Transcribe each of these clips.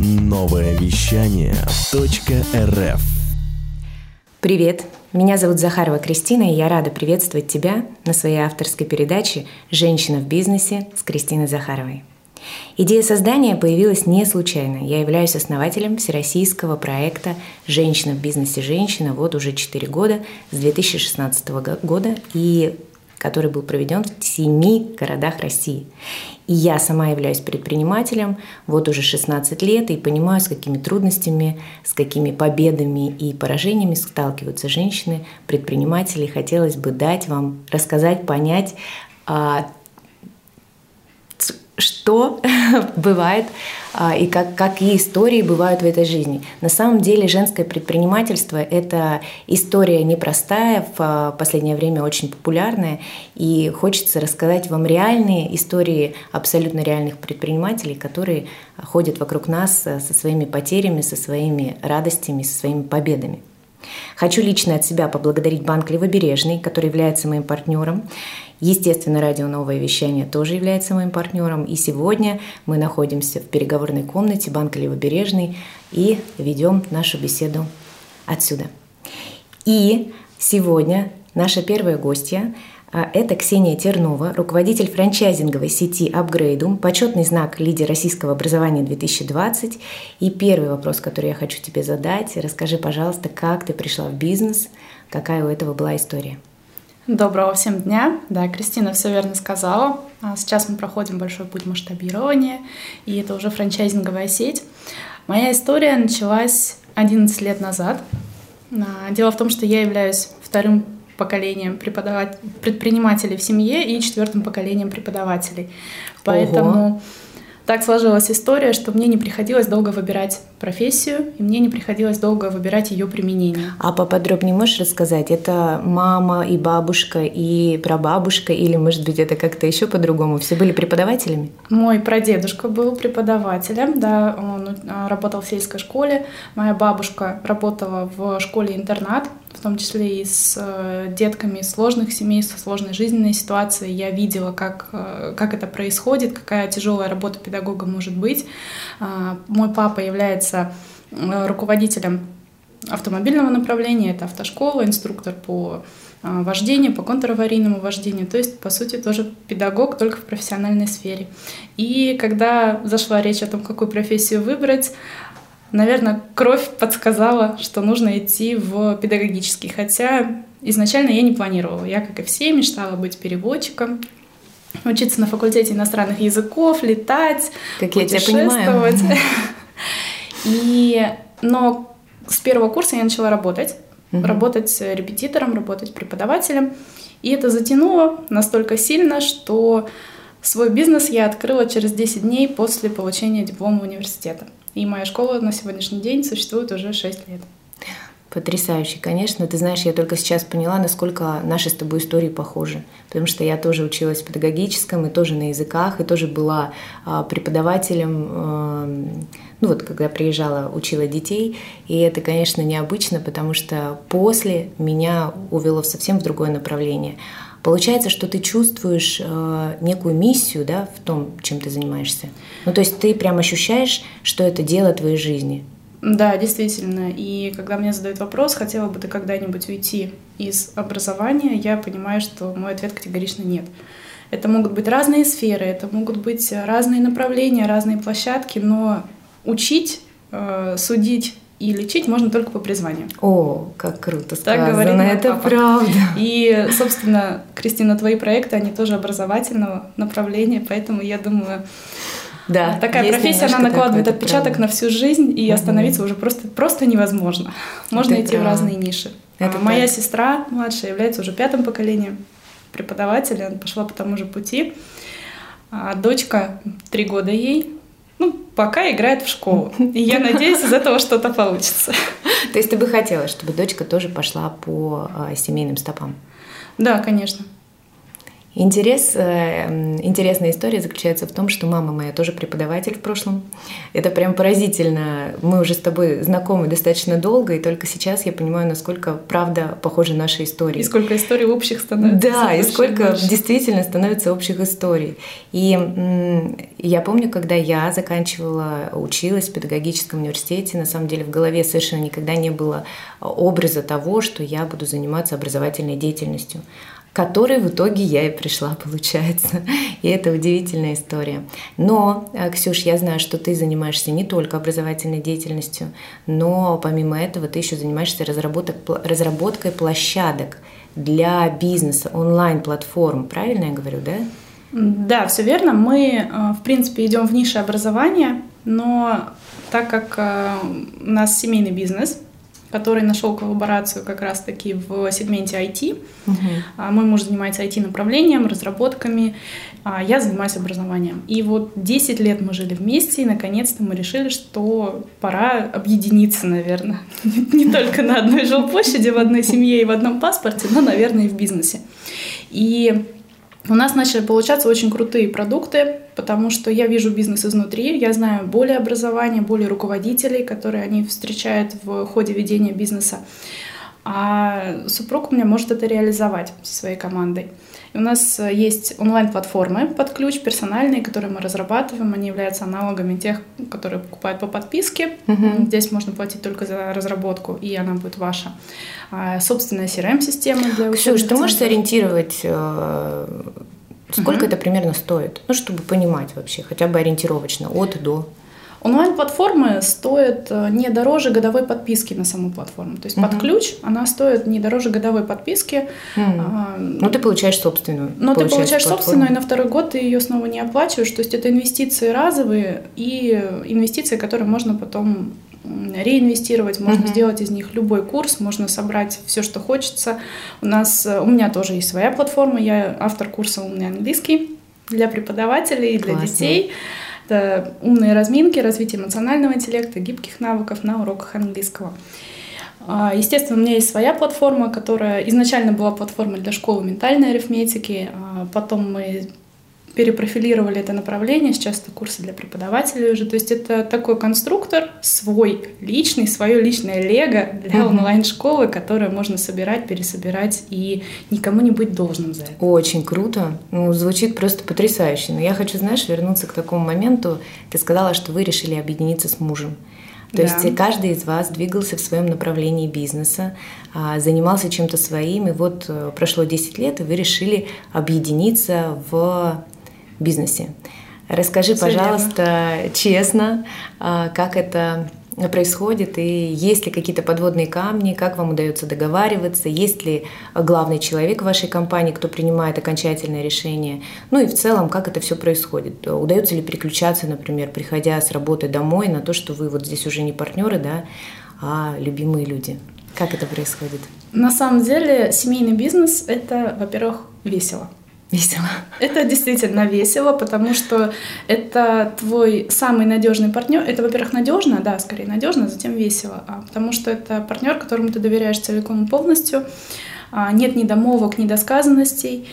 Новое вещание .рф Привет, меня зовут Захарова Кристина, и я рада приветствовать тебя на своей авторской передаче «Женщина в бизнесе» с Кристиной Захаровой. Идея создания появилась не случайно. Я являюсь основателем всероссийского проекта «Женщина в бизнесе. Женщина» вот уже 4 года, с 2016 года, и который был проведен в семи городах России. И я сама являюсь предпринимателем вот уже 16 лет и понимаю, с какими трудностями, с какими победами и поражениями сталкиваются женщины, предприниматели. Хотелось бы дать вам, рассказать, понять, а, что бывает а, и как, какие истории бывают в этой жизни. На самом деле женское предпринимательство – это история непростая, в а, последнее время очень популярная, и хочется рассказать вам реальные истории абсолютно реальных предпринимателей, которые ходят вокруг нас со своими потерями, со своими радостями, со своими победами. Хочу лично от себя поблагодарить Банк Левобережный, который является моим партнером. Естественно, радио «Новое вещание» тоже является моим партнером. И сегодня мы находимся в переговорной комнате Банка Левобережный и ведем нашу беседу отсюда. И сегодня наша первая гостья а, это Ксения Тернова, руководитель франчайзинговой сети Upgradeum, почетный знак лидер российского образования 2020. И первый вопрос, который я хочу тебе задать, расскажи, пожалуйста, как ты пришла в бизнес, какая у этого была история? Доброго всем дня. Да, Кристина все верно сказала. А сейчас мы проходим большой путь масштабирования, и это уже франчайзинговая сеть. Моя история началась 11 лет назад. А, дело в том, что я являюсь вторым поколением преподавать предпринимателей в семье и четвертым поколением преподавателей. Поэтому Ого так сложилась история, что мне не приходилось долго выбирать профессию, и мне не приходилось долго выбирать ее применение. А поподробнее можешь рассказать? Это мама и бабушка и прабабушка, или, может быть, это как-то еще по-другому? Все были преподавателями? Мой прадедушка был преподавателем, да, он а, работал в сельской школе. Моя бабушка работала в школе-интернат, в том числе и с э, детками из сложных семей, со сложной жизненной ситуацией. Я видела, как, э, как это происходит, какая тяжелая работа педагога может быть. А, мой папа является э, руководителем автомобильного направления, это автошкола, инструктор по вождению, по контраварийному вождению, то есть, по сути, тоже педагог, только в профессиональной сфере. И когда зашла речь о том, какую профессию выбрать, Наверное, кровь подсказала, что нужно идти в педагогический, хотя изначально я не планировала. Я, как и все, мечтала быть переводчиком, учиться на факультете иностранных языков, летать, как путешествовать. Я тебя И, но с первого курса я начала работать, угу. работать репетитором, работать преподавателем, и это затянуло настолько сильно, что свой бизнес я открыла через 10 дней после получения диплома университета. И моя школа на сегодняшний день существует уже 6 лет. Потрясающе, конечно. Ты знаешь, я только сейчас поняла, насколько наши с тобой истории похожи. Потому что я тоже училась в педагогическом, и тоже на языках, и тоже была а, преподавателем, а, ну вот, когда приезжала, учила детей. И это, конечно, необычно, потому что после меня увело совсем в другое направление. Получается, что ты чувствуешь э, некую миссию да, в том, чем ты занимаешься. Ну, то есть ты прям ощущаешь, что это дело твоей жизни. Да, действительно. И когда мне задают вопрос, хотела бы ты когда-нибудь уйти из образования, я понимаю, что мой ответ категорично нет. Это могут быть разные сферы, это могут быть разные направления, разные площадки, но учить, э, судить и лечить можно только по призванию. О, как круто сказано, так говорит это папа. правда. И, собственно, Кристина, твои проекты, они тоже образовательного направления, поэтому я думаю, да, такая профессия, она накладывает такое, отпечаток правда. на всю жизнь, и угу. остановиться уже просто, просто невозможно. Можно это идти правда. в разные ниши. Это Моя правда. сестра младшая является уже пятым поколением преподавателя, она пошла по тому же пути. А дочка, три года ей, ну, пока играет в школу. И я надеюсь, из этого что-то получится. То есть ты бы хотела, чтобы дочка тоже пошла по а, семейным стопам? Да, конечно. Интерес, э, интересная история заключается в том, что мама моя тоже преподаватель в прошлом. Это прям поразительно. Мы уже с тобой знакомы достаточно долго, и только сейчас я понимаю, насколько правда похожи наши истории. И сколько историй общих становится. Да, и сколько больше. действительно становится общих историй. И я помню, когда я заканчивала, училась в педагогическом университете, на самом деле в голове совершенно никогда не было образа того, что я буду заниматься образовательной деятельностью которой в итоге я и пришла, получается. И это удивительная история. Но, э, Ксюш, я знаю, что ты занимаешься не только образовательной деятельностью, но помимо этого ты еще занимаешься разработкой площадок для бизнеса, онлайн-платформ. Правильно я говорю, да? Да, все верно. Мы, э, в принципе, идем в нише образования, но так как э, у нас семейный бизнес, который нашел коллаборацию как раз-таки в сегменте IT. Угу. Мой муж занимается IT-направлением, разработками, а я занимаюсь образованием. И вот 10 лет мы жили вместе, и наконец-то мы решили, что пора объединиться, наверное. Не только на одной жилплощади, в одной семье и в одном паспорте, но, наверное, и в бизнесе. И у нас начали получаться очень крутые продукты, потому что я вижу бизнес изнутри, я знаю более образования, более руководителей, которые они встречают в ходе ведения бизнеса. А супруг у меня может это реализовать со своей командой. И у нас есть онлайн-платформы под ключ, персональные, которые мы разрабатываем. Они являются аналогами тех, которые покупают по подписке. Угу. Здесь можно платить только за разработку, и она будет ваша. А, собственная CRM-система для Ксюш, ты можешь сориентировать, э, сколько угу. это примерно стоит? Ну, чтобы понимать вообще, хотя бы ориентировочно, от до. Онлайн-платформы стоят э, не дороже годовой подписки на саму платформу. То есть угу. под ключ она стоит не дороже годовой подписки. Mm. А, ну, ты получаешь собственную. Но ты получаешь платформу. собственную, и на второй год ты ее снова не оплачиваешь. То есть это инвестиции разовые и инвестиции, которые можно потом реинвестировать, можно uh сделать из них любой курс, можно собрать все, что хочется. У нас, э, у меня тоже есть своя платформа, я автор курса «Умный английский» для преподавателей и для детей. Это умные разминки, развитие эмоционального интеллекта, гибких навыков на уроках английского. А, естественно, у меня есть своя платформа, которая изначально была платформой для школы ментальной арифметики. А, потом мы перепрофилировали это направление, сейчас это курсы для преподавателей уже. То есть это такой конструктор свой, личный, свое личное лего для угу. онлайн-школы, которое можно собирать, пересобирать и никому не быть должным за это. Очень круто. Ну, звучит просто потрясающе. Но я хочу, знаешь, вернуться к такому моменту. Ты сказала, что вы решили объединиться с мужем. То да. есть каждый из вас двигался в своем направлении бизнеса, а, занимался чем-то своим, и вот э, прошло 10 лет, и вы решили объединиться в бизнесе. Расскажи, Все пожалуйста, верно. честно, а, как это происходит, и есть ли какие-то подводные камни, как вам удается договариваться, есть ли главный человек в вашей компании, кто принимает окончательное решение, ну и в целом, как это все происходит. Удается ли переключаться, например, приходя с работы домой на то, что вы вот здесь уже не партнеры, да, а любимые люди. Как это происходит? На самом деле семейный бизнес – это, во-первых, весело. Весело. Это действительно весело, потому что это твой самый надежный партнер. Это, во-первых, надежно, да, скорее надежно, а затем весело. А потому что это партнер, которому ты доверяешь целиком и полностью. А, нет недомовок, недосказанностей.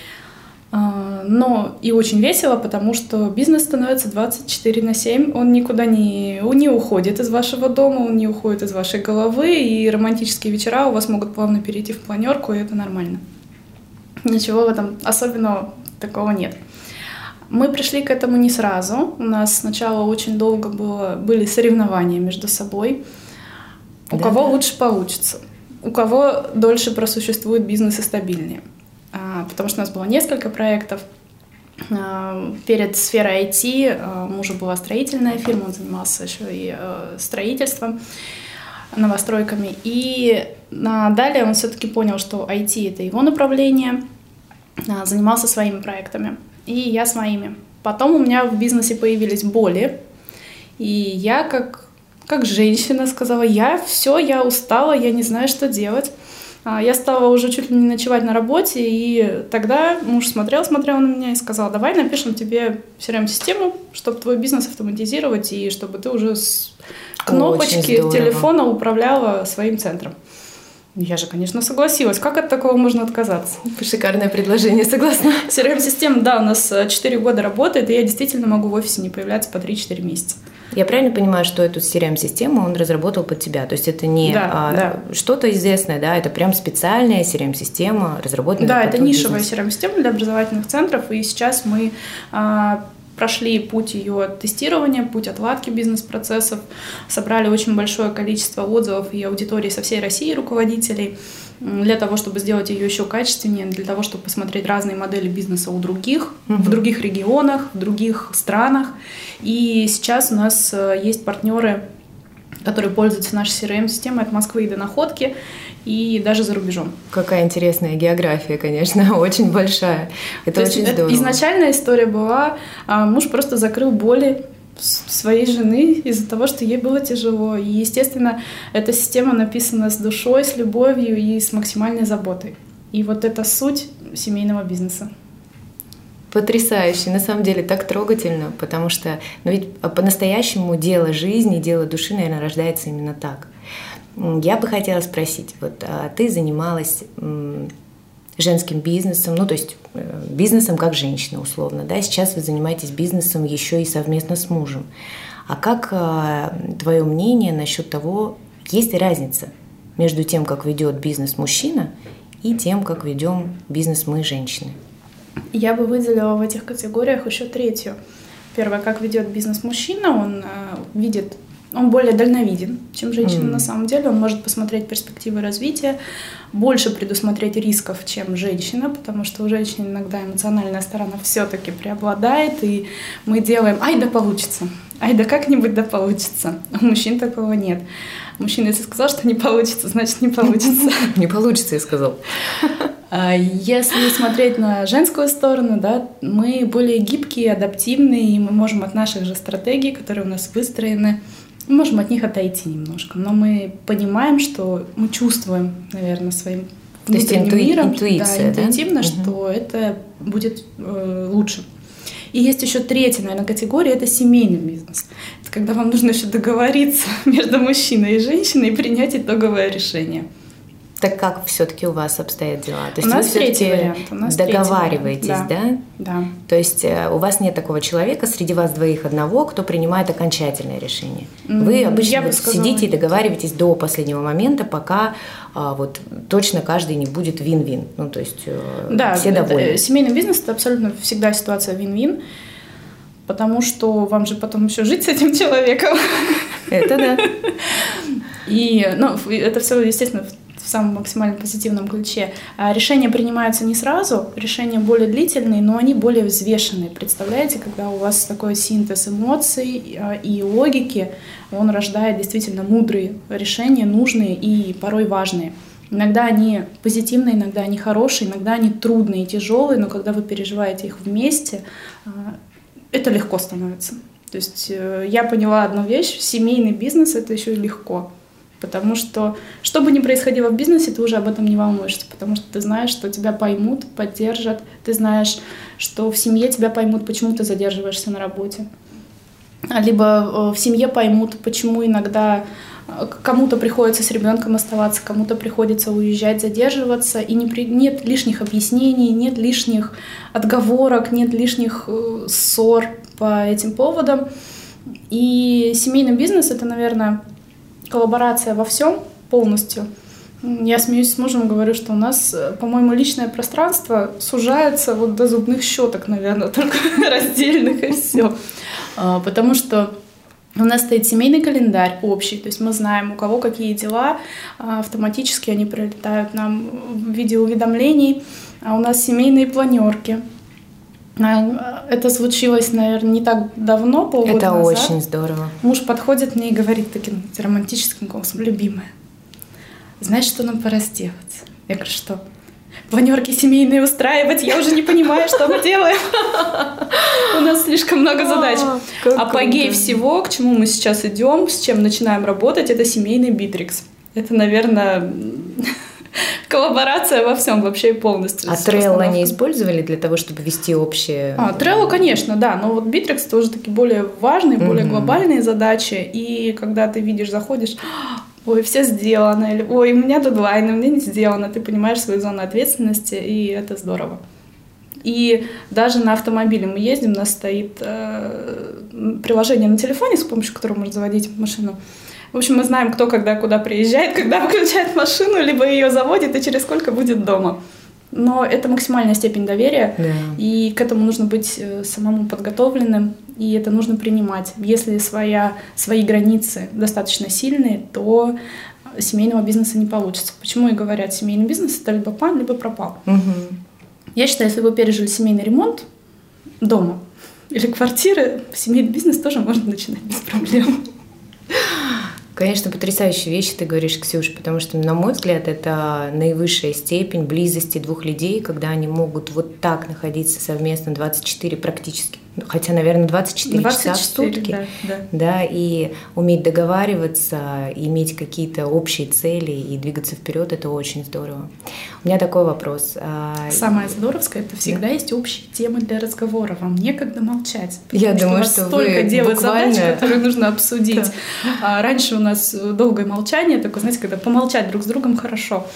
А, но и очень весело, потому что бизнес становится 24 на 7. Он никуда не, не уходит из вашего дома, он не уходит из вашей головы. И романтические вечера у вас могут плавно перейти в планерку, и это нормально ничего в этом особенного такого нет. Мы пришли к этому не сразу. У нас сначала очень долго было, были соревнования между собой. У да, кого да. лучше получится, у кого дольше просуществует бизнес и стабильнее. А, потому что у нас было несколько проектов. А, перед сферой IT а, мужа была строительная фирма, он занимался еще и а, строительством, новостройками. И а, далее он все-таки понял, что IT это его направление – занимался своими проектами, и я своими. Потом у меня в бизнесе появились боли, и я как, как женщина сказала, я все, я устала, я не знаю, что делать. А, я стала уже чуть ли не ночевать на работе, и тогда муж смотрел, смотрел на меня и сказал, давай напишем тебе CRM-систему, чтобы твой бизнес автоматизировать, и чтобы ты уже с кнопочки телефона управляла своим центром. Я же, конечно, согласилась. Как от такого можно отказаться? Шикарное предложение, согласна. CRM-система, да, у нас 4 года работает, и я действительно могу в офисе не появляться по 3-4 месяца. Я правильно понимаю, что эту CRM-систему он разработал под тебя? То есть это не да, а, да. что-то известное, да, это прям специальная CRM-система, разработанная Да, это нишевая. CRM-система для образовательных центров, и сейчас мы а, прошли путь ее тестирования, путь отладки бизнес-процессов, собрали очень большое количество отзывов и аудитории со всей России руководителей для того, чтобы сделать ее еще качественнее, для того, чтобы посмотреть разные модели бизнеса у других, в других регионах, в других странах. И сейчас у нас э, есть партнеры, которые пользуются нашей CRM-системой от Москвы и до Находки, и даже за рубежом. Какая интересная география, конечно, очень большая. Это То есть очень это- здорово. Изначальная история была, а, муж просто закрыл боли своей жены из-за того, что ей было тяжело. И, естественно, эта система написана с душой, с любовью и с максимальной заботой. И вот это суть семейного бизнеса. Потрясающе, на самом деле так трогательно, потому что, ну ведь по-настоящему дело жизни, дело души, наверное, рождается именно так. Я бы хотела спросить, вот а, ты занималась женским бизнесом, ну то есть э, бизнесом как женщина условно, да, сейчас вы занимаетесь бизнесом еще и совместно с мужем. А как твое мнение насчет того, есть ли разница между тем, как ведет бизнес мужчина и тем, как ведем бизнес мы женщины? Я бы выделила в этих категориях еще третью. Первое, как ведет бизнес мужчина, он э, видит, он более дальновиден, чем женщина Мгм. на самом деле. Он может посмотреть перспективы развития, больше предусмотреть рисков, чем женщина, потому что у женщин иногда эмоциональная сторона все-таки преобладает, и мы делаем, ай да получится, ай да как-нибудь да получится. У мужчин такого нет. Мужчина, если сказал, что не получится, значит не получится. Не получится, я сказал. А Если смотреть на женскую сторону, да, мы более гибкие, адаптивные, и мы можем от наших же стратегий, которые у нас выстроены, мы можем от них отойти немножко. Но мы понимаем, что мы чувствуем, наверное, своим То внутренним интуи- миром, интуиция, да? да, интуитивно, Мгм. что это будет э, лучше. И есть еще третья, наверное, категория, это семейный бизнес. Это когда вам нужно еще договориться между мужчиной и женщиной и принять итоговое решение. Так как все-таки у вас обстоят дела? То У нас вы третий вариант, у нас договариваетесь, вариант, да. Да. То есть э, у вас нет такого человека среди вас двоих одного, кто принимает окончательное решение. Вы обычно я вот сказала, сидите и договариваетесь до последнего момента, пока а, вот точно каждый не будет вин-вин. Ну то есть э, Да, все это- довольны. э, семейный бизнес это абсолютно всегда ситуация вин-вин, потому что вам же потом еще жить с этим человеком. Это да. И ну, это все, естественно, в- самом максимально позитивном ключе. А решения принимаются не сразу, решения более длительные, но они более взвешенные. Представляете, когда у вас такой синтез эмоций а, и логики, он рождает действительно мудрые решения, нужные и порой важные. Иногда они позитивные, иногда они хорошие, иногда они трудные и тяжелые, но когда вы переживаете их вместе, а, это легко становится. То есть э, я поняла одну вещь, семейный бизнес это еще легко. Потому что, что бы ни происходило в бизнесе, ты уже об этом не волнуешься, потому что ты знаешь, что тебя поймут, поддержат, ты знаешь, что в семье тебя поймут, почему ты задерживаешься на работе. А Либо э, в семье поймут, почему иногда э, кому-то приходится с ребенком оставаться, кому-то приходится уезжать, задерживаться, и не при- нет лишних объяснений, нет лишних отговорок, нет лишних э, ссор по этим поводам. И семейный бизнес это, наверное, коллаборация во всем полностью. Я смеюсь с мужем, говорю, что у нас, э, по-моему, личное пространство сужается вот до зубных щеток, наверное, только раздельных и все. Потому что у нас стоит семейный календарь общий, то есть мы знаем, у кого какие дела, а, автоматически они прилетают нам в виде уведомлений, а у нас семейные планерки. А, Это случилось, наверное, не так давно, полгода Это назад. очень здорово. Муж подходит мне и говорит таким романтическим голосом, любимая, знаешь, что нам пора сделать? Я говорю, что? Планерки семейные устраивать, я уже не понимаю, что мы делаем. У нас слишком много задач. как Апогей всего, к чему мы сейчас идем, с чем начинаем работать, это семейный битрикс. Это, наверное, коллаборация во всем вообще и полностью. А Trello не использовали для того, чтобы вести общее? А, Trello, конечно, да, но вот Bittrex тоже такие более важные, более Мгм. глобальные задачи, и когда ты видишь, заходишь, «А, ой, все сделано, или ой, у меня дедлайн, у меня не сделано. Ты понимаешь свою зону ответственности, и это здорово. И даже на автомобиле мы ездим, у нас стоит э, приложение на телефоне, с помощью которого можно заводить машину. В общем, мы знаем, кто когда куда приезжает, когда выключает машину, либо ее заводит и через сколько будет дома. Но это максимальная степень доверия, да. и к этому нужно быть э, самому подготовленным, и это нужно принимать. Если своя, свои границы достаточно сильные, то семейного бизнеса не получится. Почему и говорят, семейный бизнес это либо пан, либо пропал. Угу. Я считаю, если вы пережили семейный ремонт дома или квартиры, семейный бизнес тоже можно начинать без проблем. Конечно, потрясающие вещи ты говоришь, Ксюш, потому что, на мой взгляд, это наивысшая степень близости двух людей, когда они могут вот так находиться совместно 24 практически хотя, наверное, 24, 24 часа в сутки, да, да. да, и уметь договариваться, иметь какие-то общие цели и двигаться вперед, это очень здорово. У меня такой вопрос. А, Самое здоровское, это всегда да. есть общие темы для разговора, вам некогда молчать. Я думаю, что, что столько вы делать буквально... задач, которые нужно обсудить. Да. А раньше у нас долгое молчание, такое, знаете, когда помолчать друг с другом хорошо,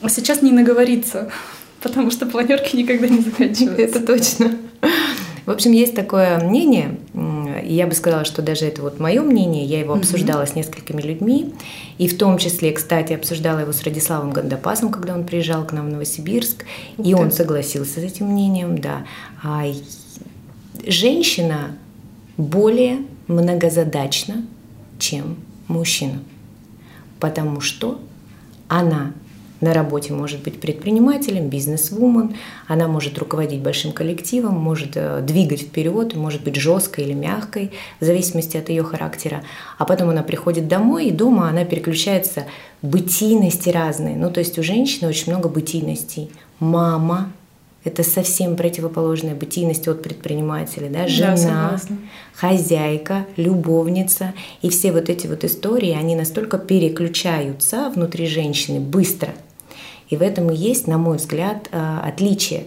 а сейчас не наговориться, потому что планерки никогда не заканчиваются. Это точно. В общем, есть такое мнение, и я бы сказала, что даже это вот мое мнение, я его обсуждала mm-hmm. с несколькими людьми, и в том числе, кстати, обсуждала его с Радиславом Гандапасом, когда он приезжал к нам в Новосибирск, Ух и ты. он согласился с этим мнением, да. А женщина более многозадачна, чем мужчина, потому что она на работе может быть предпринимателем, бизнес-вумен, она может руководить большим коллективом, может э, двигать вперед, может быть жесткой или мягкой, в зависимости от ее характера. А потом она приходит домой, и дома она переключается бытийности разные. Ну, то есть у женщины очень много бытийностей. Мама, это совсем противоположная бытийность от предпринимателя, да, жена, да, хозяйка, любовница. И все вот эти вот истории, они настолько переключаются внутри женщины быстро – и в этом и есть, на мой взгляд, э, отличие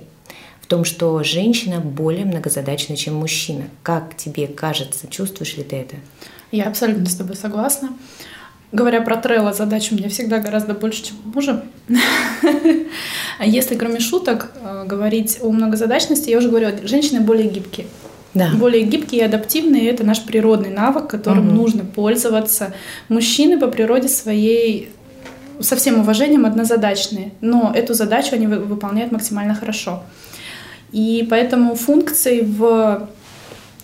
в том, что женщина более многозадачна, чем мужчина. Как тебе кажется, чувствуешь ли ты это? Я абсолютно с тобой согласна. Говоря про Трелла, задач у меня всегда гораздо больше, чем у мужа. А если кроме шуток э, говорить о многозадачности, я уже говорю, женщины более гибкие. Да. Более гибкие и адаптивные – это наш природный навык, которым угу. нужно пользоваться. Мужчины по природе своей со всем уважением однозадачные, но эту задачу они выполняют максимально хорошо. И поэтому функций в,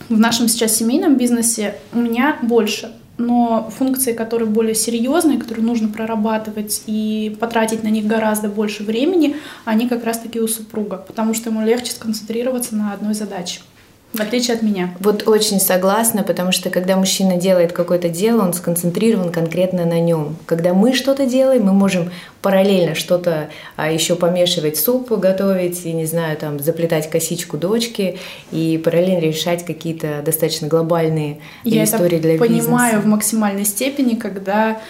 в нашем сейчас семейном бизнесе у меня больше. Но функции, которые более серьезные, которые нужно прорабатывать и потратить на них гораздо больше времени, они как раз-таки у супруга, потому что ему легче сконцентрироваться на одной задаче. В отличие от меня. Вот очень согласна, потому что когда мужчина делает какое-то дело, он сконцентрирован конкретно на нем. Когда мы что-то делаем, мы можем параллельно что-то а, еще помешивать суп, готовить, и, не знаю, там, заплетать косичку дочки, и параллельно решать какие-то достаточно глобальные Я истории для бизнеса. Я понимаю в максимальной степени, когда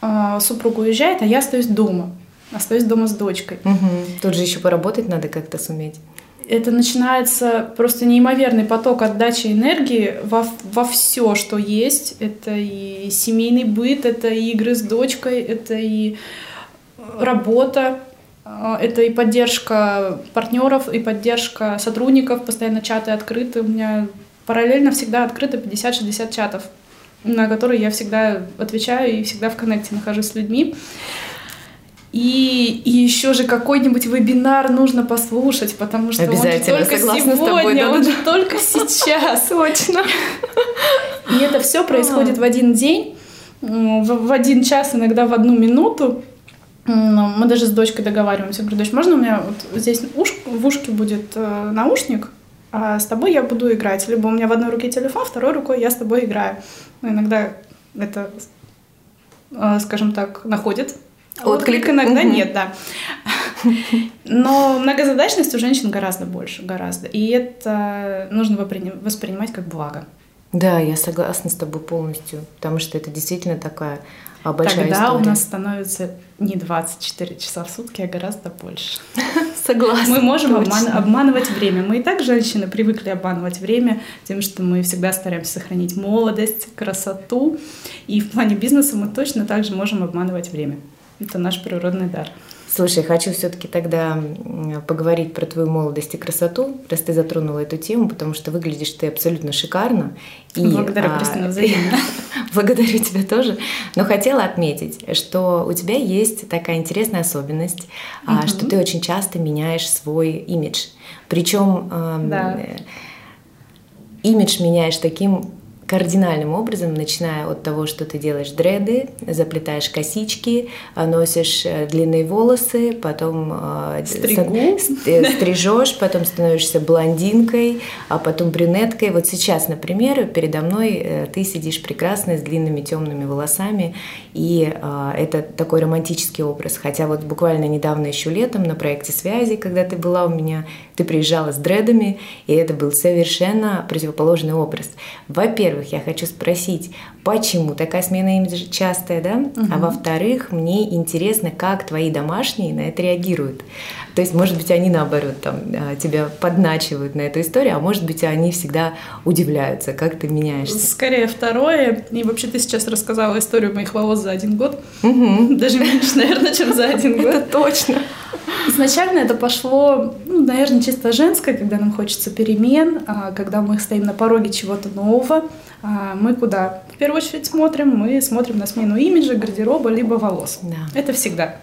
э, супруг уезжает, а я остаюсь дома. Остаюсь дома с дочкой. Угу. Тут же еще поработать надо как-то суметь это начинается просто неимоверный поток отдачи энергии во, во все, что есть. Это и семейный быт, это и игры с дочкой, это и работа, а, это и поддержка партнеров, и поддержка сотрудников, постоянно чаты открыты. У меня параллельно всегда открыто 50-60 чатов, на которые я всегда отвечаю и всегда в коннекте нахожусь с людьми. И, и еще же какой-нибудь вебинар нужно послушать, потому что он же только сегодня, тобой, он же только сейчас. Точно. И это все происходит в один день, в, один час, иногда в одну минуту. Мы даже с дочкой договариваемся. Говорю, дочь, можно у меня вот здесь уш, в ушке будет э, наушник, а с тобой я буду играть. Либо у меня в одной руке телефон, второй рукой я с тобой играю. Ну, иногда это, э, скажем так, находит Отклик иногда угу. нет, да. Но многозадачность у женщин гораздо больше, гораздо. И это нужно воспринимать как благо. Да, я согласна с тобой полностью, потому что это действительно такая большая Тогда история. у нас становится не 24 часа в сутки, а гораздо больше. Согласна. Мы можем обман, обманывать время. Мы и так, женщины, привыкли обманывать время тем, что мы всегда стараемся сохранить молодость, красоту. И в плане бизнеса мы точно так же можем обманывать время. Это наш природный дар. Слушай, хочу все-таки тогда поговорить про твою молодость и красоту, раз ты затронула эту тему, потому что выглядишь ты абсолютно шикарно. И, Благодарю, а, Кристина, взаимно. Благодарю тебя тоже. Но хотела отметить, что у тебя есть такая интересная особенность, угу. что ты очень часто меняешь свой имидж. Причем да. э, имидж меняешь таким кардинальным образом, начиная от того, что ты делаешь дреды, заплетаешь косички, а, носишь э, длинные волосы, потом а, Стригу. Э, стрижешь, потом становишься блондинкой, а потом брюнеткой. Вот сейчас, например, передо мной э, ты сидишь прекрасная с длинными темными волосами, и это такой романтический образ. Хотя вот буквально недавно еще летом на проекте связи, когда ты была у меня, ты приезжала с дредами, и это был совершенно противоположный образ. Во-первых, во-первых, я хочу спросить, почему такая смена имиджа частая, да? Угу. А во-вторых, мне интересно, как твои домашние на это реагируют. То есть, может быть, они наоборот там а, тебя подначивают на эту историю, а может быть, они всегда удивляются, как ты меняешься. Скорее второе. И вообще ты сейчас рассказала историю моих волос за один год. Угу. Даже меньше, наверное, чем за один год. Это точно. Изначально это пошло, ну, наверное, чисто женское, когда нам хочется перемен, а, когда мы стоим на пороге чего-то нового. А, мы куда? В первую очередь смотрим, мы смотрим на смену имиджа, гардероба, либо волос. Да. Это всегда.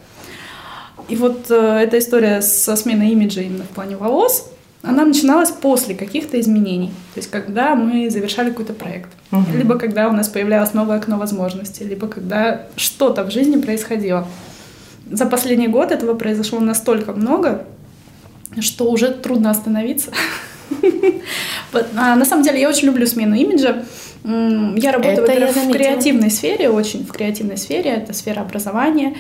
И вот э, эта история со сменой имиджа именно в плане волос, она начиналась после каких-то изменений. То есть, когда мы завершали какой-то проект, угу. либо когда у нас появлялось новое окно возможностей, либо когда что-то в жизни происходило за последний год этого произошло настолько много, что уже трудно остановиться. А, на самом деле я очень люблю смену имиджа. Я работаю это я в креативной сфере, очень в креативной сфере, это сфера образования.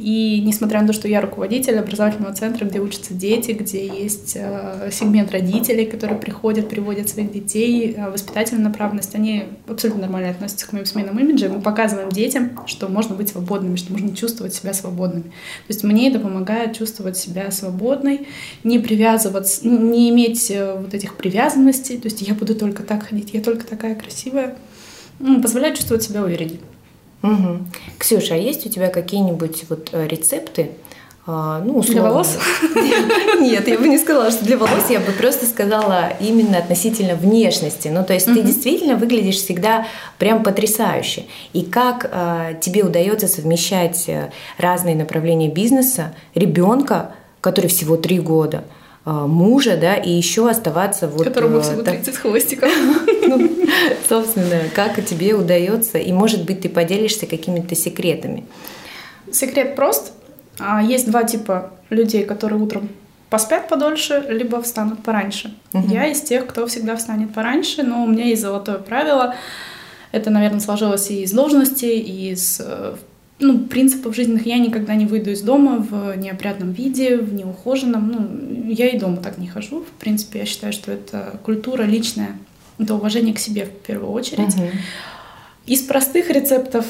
И несмотря на то, что я руководитель образовательного центра, где учатся дети, где есть э, сегмент родителей, которые приходят, приводят своих детей, э, воспитательная направленность, они абсолютно нормально относятся к моим сменам имиджа. Мы показываем детям, что можно быть свободными, что можно чувствовать себя свободными. То есть мне это помогает чувствовать себя свободной, не привязываться, не иметь э, вот этих привязанностей. То есть я буду только так ходить, я только такая красивая. Ну, позволяет чувствовать себя увереннее. Угу. Ксюша, а есть у тебя какие-нибудь вот э, рецепты, а, ну, условно. Для волос? Нет, я бы не сказала, что для волос, я бы просто сказала именно относительно внешности. Ну, то есть ты действительно выглядишь всегда прям потрясающе. И как э, тебе удается совмещать э, разные направления бизнеса, ребенка, который всего три года, а, мужа, да, и еще оставаться вот... Которому э, всего 30 так... хвостиков. Ну, собственно, как тебе удается, и, может быть, ты поделишься какими-то секретами. Секрет прост. А, есть два типа людей, которые утром поспят подольше, либо встанут пораньше. Угу. Я из тех, кто всегда встанет пораньше, но у меня есть золотое правило. Это, наверное, сложилось и из должности, и из э, ну, принципов жизненных. Я никогда не выйду из дома в неопрятном виде, в неухоженном. Ну, я и дома так не хожу. В принципе, я считаю, что это культура личная, это уважение к себе в первую очередь. Угу. Из простых рецептов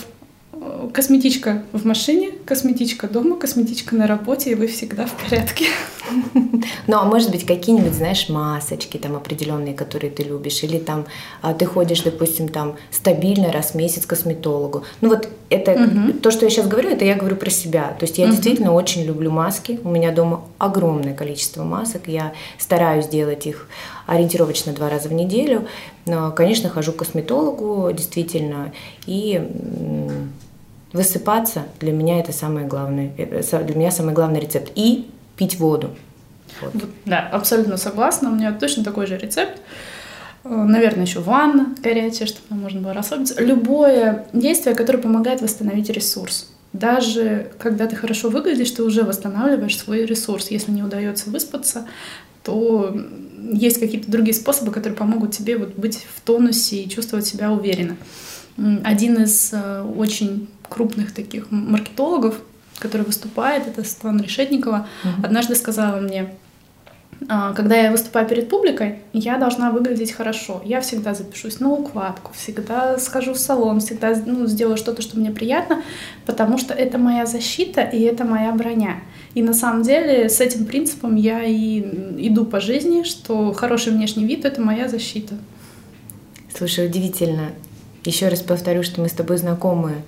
косметичка в машине, косметичка дома, косметичка на работе, и вы всегда в порядке. Ну, а может быть, какие-нибудь, знаешь, масочки там определенные, которые ты любишь, или там а, ты ходишь, допустим, там стабильно раз в месяц к косметологу. Ну вот это, угу. то, что я сейчас говорю, это я говорю про себя. То есть я угу. действительно очень люблю маски. У меня дома огромное количество масок. Я стараюсь делать их ориентировочно два раза в неделю. Но, конечно, хожу к косметологу, действительно, и высыпаться для меня это самое главное, э, для меня самый главный рецепт. И пить воду. Вот. Да, абсолютно согласна. У меня точно такой же рецепт. Э, наверное, еще ванна горячая, чтобы можно было расслабиться. Любое действие, которое помогает восстановить ресурс. Даже когда ты хорошо выглядишь, ты уже восстанавливаешь свой ресурс. Если не удается выспаться, то есть какие-то другие способы, которые помогут тебе вот быть в тонусе и чувствовать себя уверенно. Один из э, очень крупных таких маркетологов, который выступает, это Светлана Решетникова, угу. однажды сказала мне, «А, когда я выступаю перед публикой, я должна выглядеть хорошо. Я всегда запишусь на укладку, всегда схожу в салон, всегда ну, сделаю что-то, что мне приятно, потому что это моя защита и это моя броня. И на самом деле с этим принципом я и иду по жизни, что хороший внешний вид — это моя защита. Слушай, удивительно. Еще раз повторю, что мы с тобой знакомы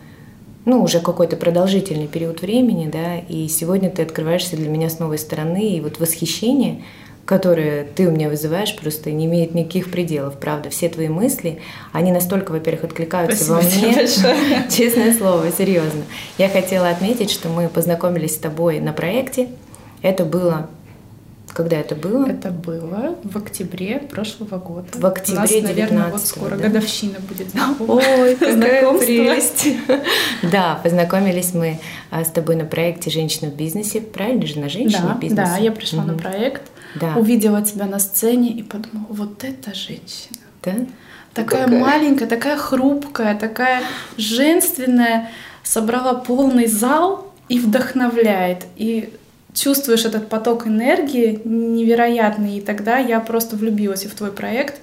ну, уже какой-то продолжительный период времени, да, и сегодня ты открываешься для меня с новой стороны, и вот восхищение, которое ты у меня вызываешь, просто не имеет никаких пределов, правда. Все твои мысли, они настолько, во-первых, откликаются Спасибо во мне. большое. Честное слово, серьезно. Я хотела отметить, что мы познакомились с тобой на проекте. Это было когда это было? Это было в октябре прошлого года. В октябре У нас, наверное, вот 19-го, скоро да? годовщина будет. Ой, какая Знакомство. прелесть. Да, познакомились мы а, с тобой на проекте «Женщина в бизнесе». Правильно же, на «Женщина Да, в бизнесе»? да, я пришла на проект, Да. увидела тебя на сцене и подумала, вот это женщина. Да? Такая маленькая, такая хрупкая, такая женственная, собрала полный зал и вдохновляет. И чувствуешь этот поток энергии невероятный. И тогда я просто влюбилась в твой проект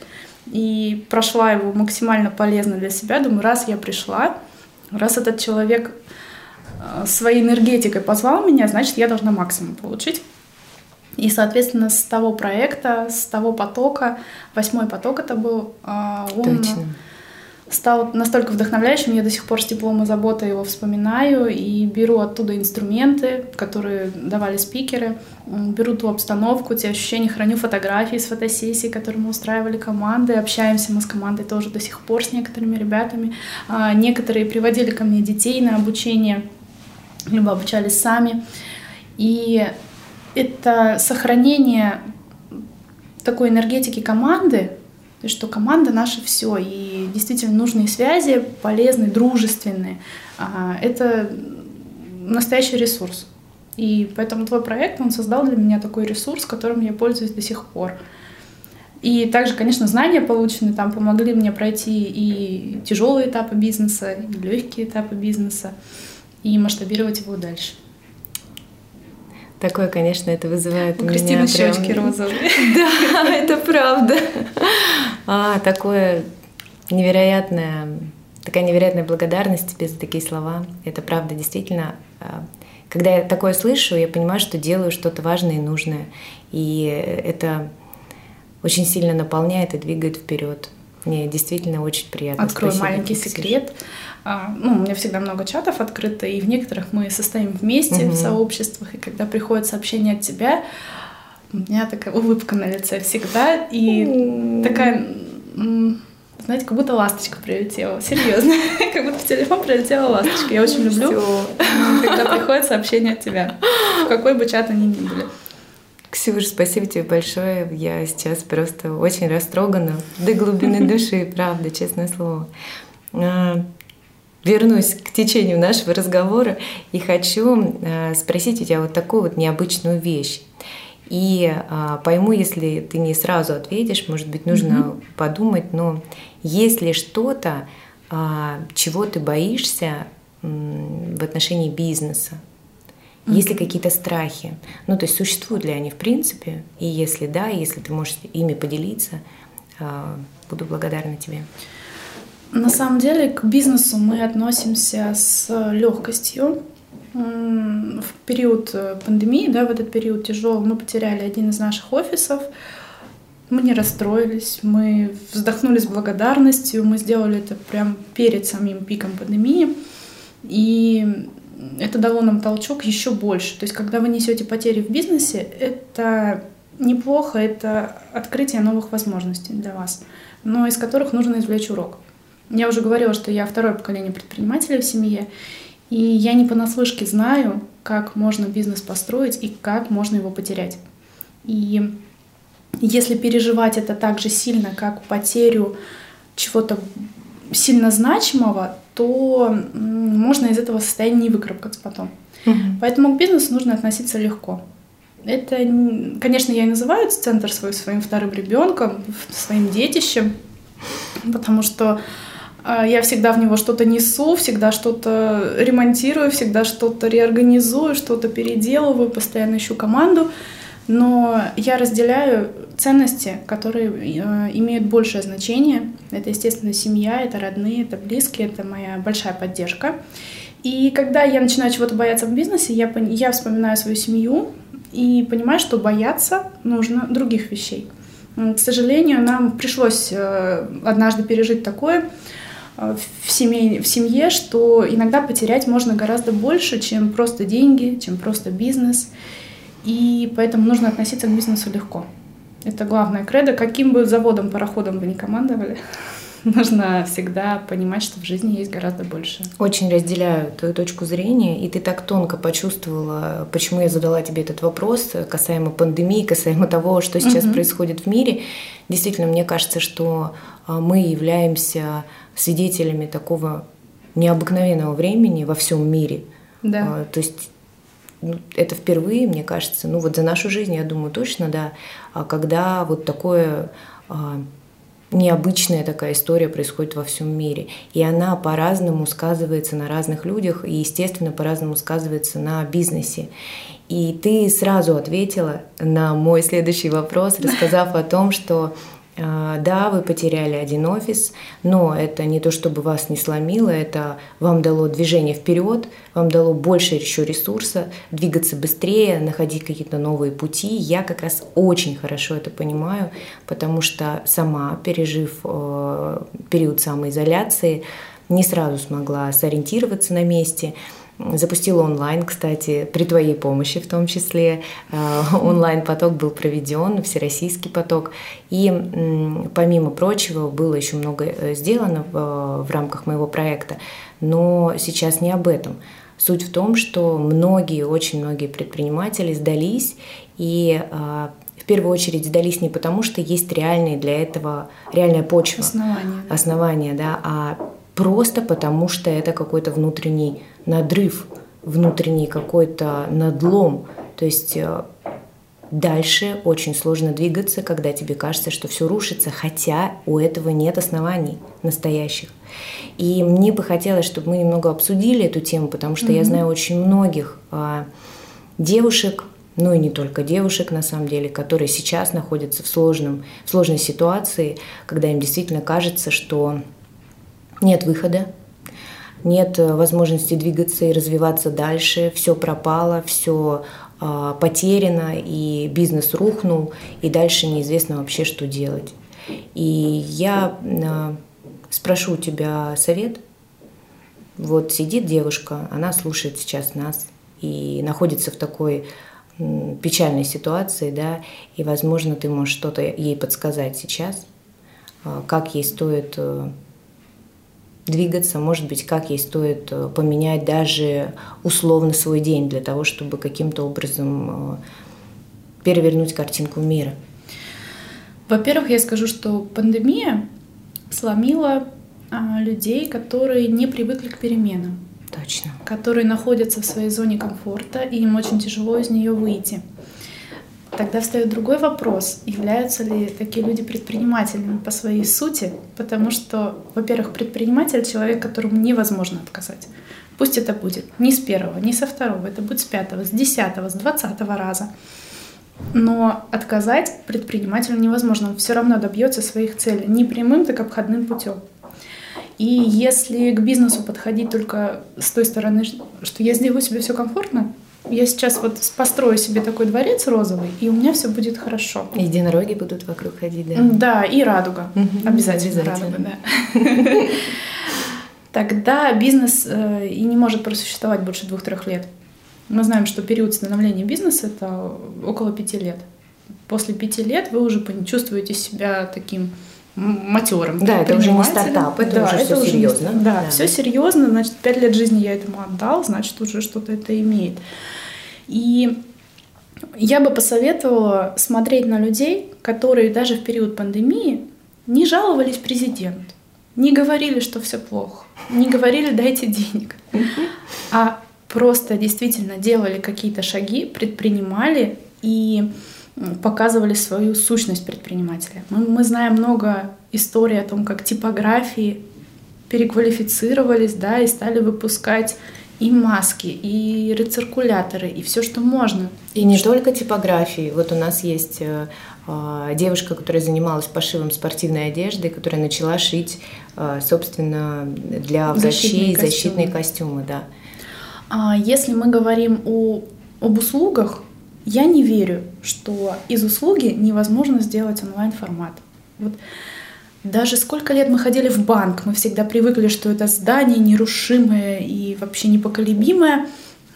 и прошла его максимально полезно для себя. Думаю, раз я пришла, раз этот человек э, своей энергетикой позвал меня, значит, я должна максимум получить. И, соответственно, с того проекта, с того потока, восьмой поток это был, а, он Точно. Стал настолько вдохновляющим, я до сих пор с теплом и заботой его вспоминаю и беру оттуда инструменты, которые давали спикеры, беру ту обстановку, те ощущения, храню фотографии с фотосессий, которые мы устраивали команды, общаемся мы с командой тоже до сих пор с некоторыми ребятами. А, Некоторые приводили ко мне детей на обучение, либо обучались сами. И это сохранение такой энергетики команды, то есть что команда наша все, и действительно нужные связи, полезные, дружественные, а, это настоящий ресурс. И поэтому твой проект, он создал для меня такой ресурс, которым я пользуюсь до сих пор. И также, конечно, знания полученные там помогли мне пройти и тяжелые этапы бизнеса, и легкие этапы бизнеса, и масштабировать его дальше. Такое, конечно, это вызывает У у меня Кристины прям- щечки розовые. Да, это правда. А, такое невероятное, такая невероятная благодарность тебе за такие слова. Это правда, действительно. а, Когда я такое слышу, я понимаю, что делаю что-то важное и нужное. И это очень сильно наполняет и двигает вперед. Мне действительно очень приятно. Открою Спасибо маленький секрет. А, Ну, у меня всегда много чатов открыто, и в некоторых мы состоим вместе Мгм. в сообществах, и когда приходит сообщение от тебя, у меня такая улыбка на лице всегда, и такая, знаете, как будто ласточка прилетела. Серьезно. Как будто в телефон прилетела ласточка. Я очень люблю, когда приходит сообщение от тебя. В какой бы чат они ни были. Ксюш, спасибо тебе большое. Я сейчас просто очень растрогана до глубины души, правда, честное слово. А, Вернусь к течению нашего разговора и хочу а, спросить у тебя вот такую вот необычную вещь. И а, пойму, если ты не сразу ответишь, может быть, нужно подумать, но есть ли что-то, а, чего ты боишься м, в отношении бизнеса? Есть ли какие-то страхи? Ну, то есть существуют ли они в принципе? И если да, если ты можешь ими поделиться, а, буду благодарна тебе. На самом деле к бизнесу мы относимся с легкостью. В период э, пандемии, да, в этот период тяжелый, мы потеряли один из наших офисов. Мы не расстроились, мы вздохнули с благодарностью, мы сделали это прям перед самим пиком пандемии. И это дало нам толчок еще больше. То есть, когда вы несете потери в бизнесе, это неплохо, это открытие новых возможностей для вас, но из которых нужно извлечь урок. Я уже говорила, что я второе поколение предпринимателей в семье, и я не понаслышке знаю, как можно бизнес построить и как можно его потерять. И если переживать это так же сильно, как потерю чего-то сильно значимого, то можно из этого состояния не выкарабкаться потом. Поэтому к бизнесу нужно относиться легко. Это, конечно, я и называю центр свой своим вторым ребенком, своим детищем, потому что я всегда в него что-то несу, всегда что-то ремонтирую, всегда что-то реорганизую, что-то переделываю, постоянно ищу команду. Но я разделяю ценности, которые э, имеют большее значение. Это, естественно, семья, это родные, это близкие, это моя большая поддержка. И когда я начинаю чего-то бояться в бизнесе, я, я вспоминаю свою семью и понимаю, что бояться нужно других вещей. К сожалению, нам пришлось э, однажды пережить такое в семье, в семье, что иногда потерять можно гораздо больше, чем просто деньги, чем просто бизнес. И поэтому нужно относиться к бизнесу легко. Это главное кредо. Каким бы заводом, пароходом вы ни командовали, нужно всегда понимать, что в жизни есть гораздо больше. Очень разделяю твою точку зрения, и ты так тонко почувствовала, почему я задала тебе этот вопрос касаемо пандемии, касаемо того, что сейчас угу. происходит в мире. Действительно, мне кажется, что а, мы являемся свидетелями такого необыкновенного времени во всем мире. Да. А, то есть ну, это впервые, мне кажется, ну вот за нашу жизнь, я думаю, точно, да, а когда вот такое необычная такая история происходит во всем мире. И она по-разному сказывается на разных людях и, естественно, по-разному сказывается на бизнесе. И ты сразу ответила на мой следующий вопрос, рассказав о том, что а, да, вы потеряли один офис, но это не то, чтобы вас не сломило, это вам дало движение вперед, вам дало больше еще ресурса, двигаться быстрее, находить какие-то новые пути. Я как раз очень хорошо это понимаю, потому что сама, пережив э, период самоизоляции, не сразу смогла сориентироваться на месте – Запустила онлайн, кстати, при твоей помощи в том числе. Э, онлайн-поток был проведен, всероссийский поток. И помимо прочего было еще много э, сделано в, в рамках моего проекта. Но сейчас не об этом. Суть в том, что многие, очень многие предприниматели сдались и э, в первую очередь сдались не потому, что есть реальные для этого реальная почва, основания, основания да, а просто потому, что это какой-то внутренний надрыв, внутренний какой-то надлом. То есть э, дальше очень сложно двигаться, когда тебе кажется, что все рушится, хотя у этого нет оснований настоящих. И мне бы хотелось, чтобы мы немного обсудили эту тему, потому что mm-hmm. я знаю очень многих а, девушек, ну и не только девушек на самом деле, которые сейчас находятся в, сложном, в сложной ситуации, когда им действительно кажется, что нет выхода, нет э, возможности двигаться и развиваться дальше, все пропало, все э, потеряно, и бизнес рухнул, и дальше неизвестно вообще, что делать. И я э, спрошу у тебя совет. Вот сидит девушка, она слушает сейчас нас и находится в такой печальной ситуации, да, и, возможно, ты можешь что-то ей подсказать сейчас, э, как ей стоит э, двигаться, может быть, как ей стоит э, поменять даже условно свой день для того, чтобы каким-то образом э, перевернуть картинку мира? Во-первых, я скажу, что пандемия сломила а, людей, которые не привыкли к переменам. Точно. Которые находятся в своей зоне комфорта, и им очень тяжело из нее выйти. Тогда встает другой вопрос, являются ли такие люди предпринимателями по своей сути, потому что, во-первых, предприниматель — человек, которому невозможно отказать. Пусть это будет не с первого, не со второго, это будет с пятого, с десятого, с двадцатого раза. Но отказать предпринимателю невозможно, он все равно добьется своих целей, не прямым, так обходным путем. И если к бизнесу подходить только с той стороны, что я сделаю себе все комфортно, я сейчас вот построю себе такой дворец розовый, и у меня все будет хорошо. Единороги будут вокруг ходить, да? Да, и радуга. Угу, обязательно, обязательно радуга, да. Тогда бизнес э, и не может просуществовать больше двух-трех лет. Мы знаем, что период становления бизнеса это около пяти лет. После пяти лет вы уже чувствуете себя таким матерым. Да, это уже не стартап, это да, уже это все уже серьезно. Не, да, да, все серьезно, значит, пять лет жизни я этому отдал, значит, уже что-то это имеет. И я бы посоветовала смотреть на людей, которые даже в период пандемии не жаловались президенту, не говорили, что все плохо, не говорили «дайте денег», а просто действительно делали какие-то шаги, предпринимали и показывали свою сущность предпринимателя. Мы, мы знаем много историй о том, как типографии переквалифицировались, да, и стали выпускать и маски, и рециркуляторы, и все, что можно. И не только типографии. Вот у нас есть э, а, девушка, которая занималась пошивом спортивной одежды, которая начала шить, а, собственно, для врачей защитные, защитные костюмы. да. А если мы говорим о, об услугах, я не верю, что из услуги невозможно сделать онлайн-формат. Вот даже сколько лет мы ходили в банк, мы всегда привыкли, что это здание нерушимое и вообще непоколебимое.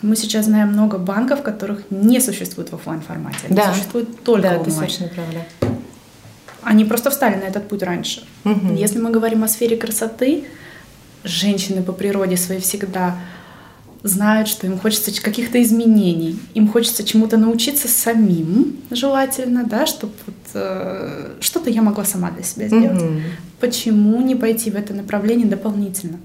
Мы сейчас знаем много банков, которых не существует в офлайн формате. Они да. существуют только да, в онлайн. Да, совершенно правда. Они просто встали на этот путь раньше. Угу. Если мы говорим о сфере красоты, женщины по природе своей всегда знают, что им хочется каких-то изменений, им хочется чему-то научиться самим, желательно, да, чтобы вот, э, что-то я могла сама для себя сделать. Mm-hmm. Почему не пойти в это направление дополнительно?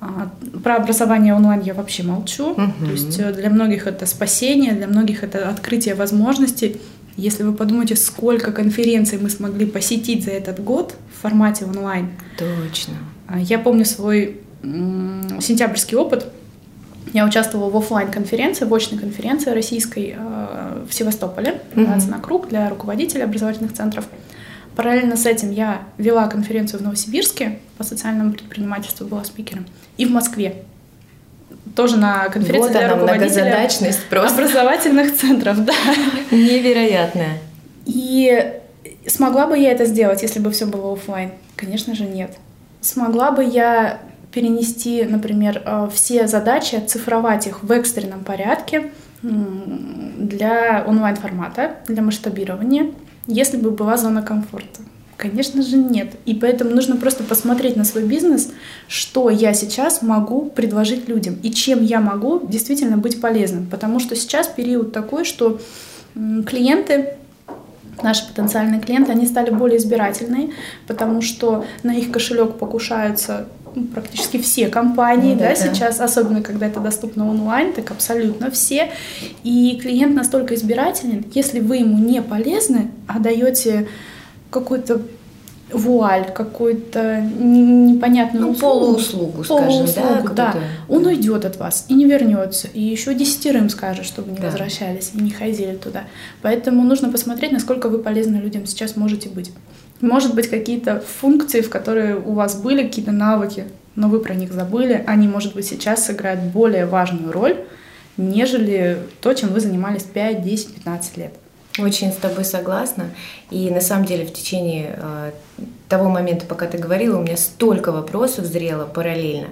А, про образование онлайн я вообще молчу. Mm-hmm. То есть э, для многих это спасение, для многих это открытие возможностей. Если вы подумаете, сколько конференций мы смогли посетить за этот год в формате онлайн. Точно. А, я помню свой сентябрьский опыт. Я участвовала в офлайн конференции в очной конференции российской э, в Севастополе. «На круг» для руководителей образовательных центров. Параллельно с этим я вела конференцию в Новосибирске по социальному предпринимательству, была спикером, и в Москве. Тоже на конференции вот для она, руководителей просто. образовательных центров, да. Невероятная. И смогла бы я это сделать, если бы все было офлайн? Конечно же, нет. Смогла бы я перенести, например, э, все задачи, оцифровать их в экстренном порядке для онлайн-формата, для масштабирования, если бы была зона комфорта. Конечно же нет. И поэтому нужно просто посмотреть на свой бизнес, что я сейчас могу предложить людям и чем я могу действительно быть полезным. Потому что сейчас период такой, что клиенты наши потенциальные клиенты, они стали более избирательные, потому что на их кошелек покушаются практически все компании, ну, да, да, сейчас, особенно когда это доступно онлайн, так абсолютно все. И клиент настолько избирателен, если вы ему не полезны, а даете какой-то вуаль, какую-то непонятную ну, услугу, полууслугу, полууслугу, скажем, да, да, он уйдет от вас и не вернется, и еще десятерым скажет, чтобы не да. возвращались и не ходили туда. Поэтому нужно посмотреть, насколько вы полезны людям сейчас можете быть. Может быть, какие-то функции, в которые у вас были какие-то навыки, но вы про них забыли, они, может быть, сейчас сыграют более важную роль, нежели то, чем вы занимались 5, 10, 15 лет. Очень с тобой согласна. И на самом деле в течение э, того момента, пока ты говорила, у меня столько вопросов зрело параллельно.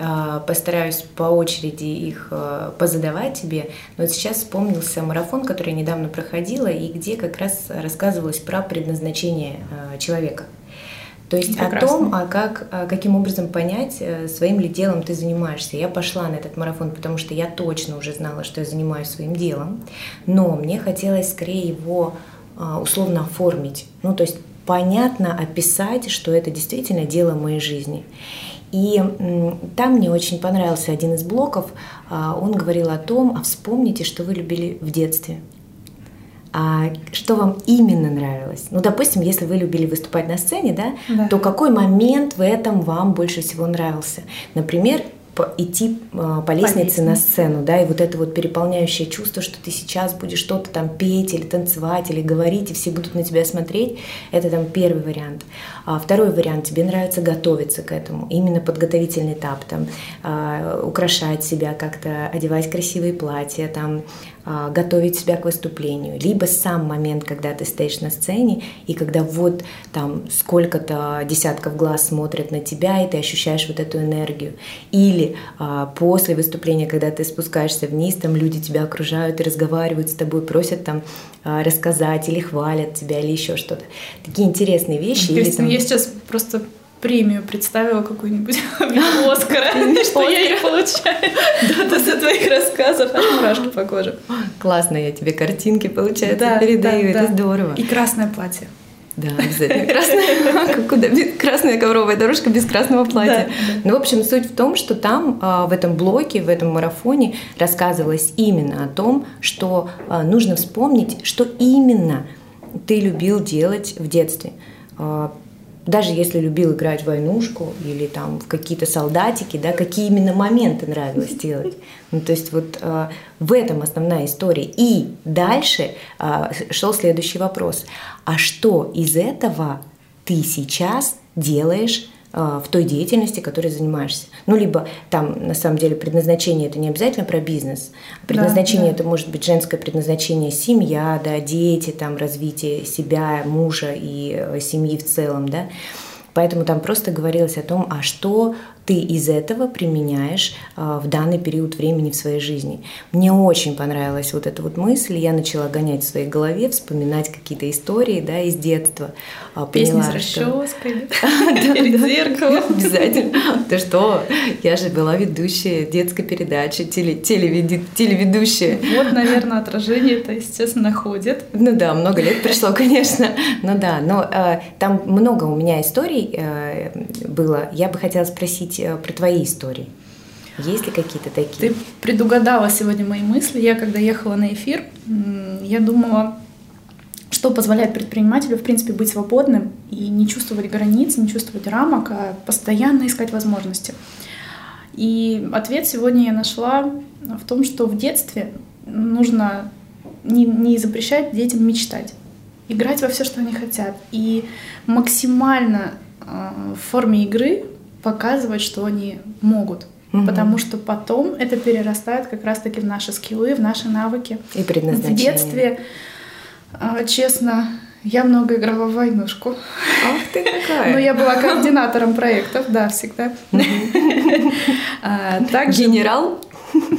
Э, постараюсь по очереди их э, позадавать тебе. Но вот сейчас вспомнился марафон, который я недавно проходила, и где как раз рассказывалось про предназначение э, человека. То есть Прекрасно. о том, а как, а каким образом понять, своим ли делом ты занимаешься. Я пошла на этот марафон, потому что я точно уже знала, что я занимаюсь своим делом, но мне хотелось скорее его а, условно оформить. Ну, то есть понятно описать, что это действительно дело моей жизни. И там мне очень понравился один из блоков. А, он говорил о том, а вспомните, что вы любили в детстве а что вам именно нравилось? Ну, допустим, если вы любили выступать на сцене, да, да. то какой момент в этом вам больше всего нравился? Например, идти а, по лестнице на сцену, да, и вот это вот переполняющее чувство, что ты сейчас будешь что-то там петь или танцевать или говорить, и все будут на тебя смотреть, это там первый вариант. А второй вариант, тебе нравится готовиться к этому, именно подготовительный этап, там, а, украшать себя как-то, одевать красивые платья, там, готовить себя к выступлению, либо сам момент, когда ты стоишь на сцене, и когда вот там сколько-то десятков глаз смотрят на тебя, и ты ощущаешь вот эту энергию. Или а, после выступления, когда ты спускаешься вниз, там люди тебя окружают и разговаривают с тобой, просят там а, рассказать или хвалят тебя, или еще что-то. Такие интересные вещи. или, там... Я сейчас просто премию представила какую-нибудь Оскара, что я не получаю с твоих рассказов, аж мурашки по коже. Классно, я тебе картинки, получается, передаю, это здорово. И красное платье. Да, обязательно. Красная, куда, красная ковровая дорожка без красного платья. Да, да. Ну, в общем, суть в том, что там, а, в этом блоке, в этом марафоне рассказывалось именно о том, что а, нужно вспомнить, что именно ты любил делать в детстве. Даже если любил играть в войнушку или там в какие-то солдатики, да, какие именно моменты нравилось делать. Ну, то есть вот э, в этом основная история. И дальше э, шел следующий вопрос. А что из этого ты сейчас делаешь в той деятельности, которой занимаешься. Ну, либо там, на самом деле, предназначение это не обязательно про бизнес. Предназначение да, да. это может быть женское предназначение, семья, да, дети, там, развитие себя, мужа и э, семьи в целом, да. Поэтому там просто говорилось о том, а что ты из этого применяешь а, в данный период времени в своей жизни. Мне очень понравилась вот эта вот мысль, я начала гонять в своей голове, вспоминать какие-то истории, да, из детства. А, Песни с расческой перед зеркалом. Обязательно. Ты что? Я же была ведущая детской передачи, телеведущая. Вот, наверное, отражение это, естественно, ходит. Ну да, много лет пришло, конечно. Ну да, но а, там много у меня историй э, было. Я бы хотела спросить Э, про твои истории. Есть ли какие-то такие? Ты предугадала сегодня мои мысли. Я, когда ехала на эфир, я думала, что позволяет предпринимателю, в принципе, быть свободным и не чувствовать границ, не чувствовать рамок, а постоянно искать возможности. И ответ сегодня я нашла в том, что в детстве нужно не, не запрещать детям мечтать, играть во все, что они хотят, и максимально э, в форме игры показывать, что они могут. Угу. Потому что потом это перерастает как раз-таки в наши скиллы, в наши навыки. И предназначение. В детстве, а, честно, я много играла в войнушку. Ах ты какая! Но я была координатором проектов, да, всегда. А, также, Генерал?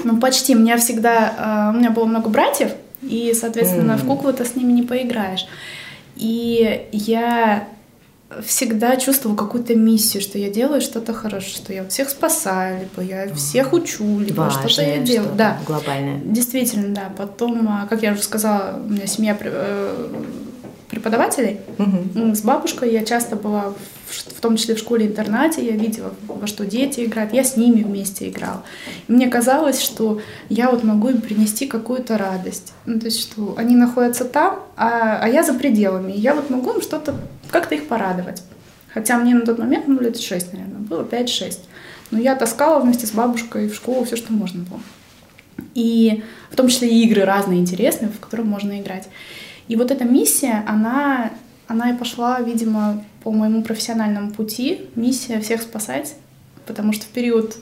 Ну, почти. У меня всегда... А, у меня было много братьев, и, соответственно, в куклу ты с ними не поиграешь. И я всегда чувствовала какую-то миссию, что я делаю что-то хорошее, что я всех спасаю, либо я всех учу, либо что-то я делаю. Что да, глобальное. Действительно, да. Потом, а, как я уже сказала, у меня семья э, преподавателей. Угу. С бабушкой я часто была, в том числе в школе-интернате, я видела, во что дети играют, я с ними вместе играла. И мне казалось, что я вот могу им принести какую-то радость. Ну, то есть, что они находятся там, а, а я за пределами. И я вот могу им что-то, как-то их порадовать. Хотя мне на тот момент, ну, лет 6, наверное, было 5-6. Но я таскала вместе с бабушкой в школу все, что можно было. И в том числе и игры разные интересные, в которые можно играть. И вот эта миссия, она, она и пошла, видимо, по моему профессиональному пути. Миссия всех спасать, потому что в период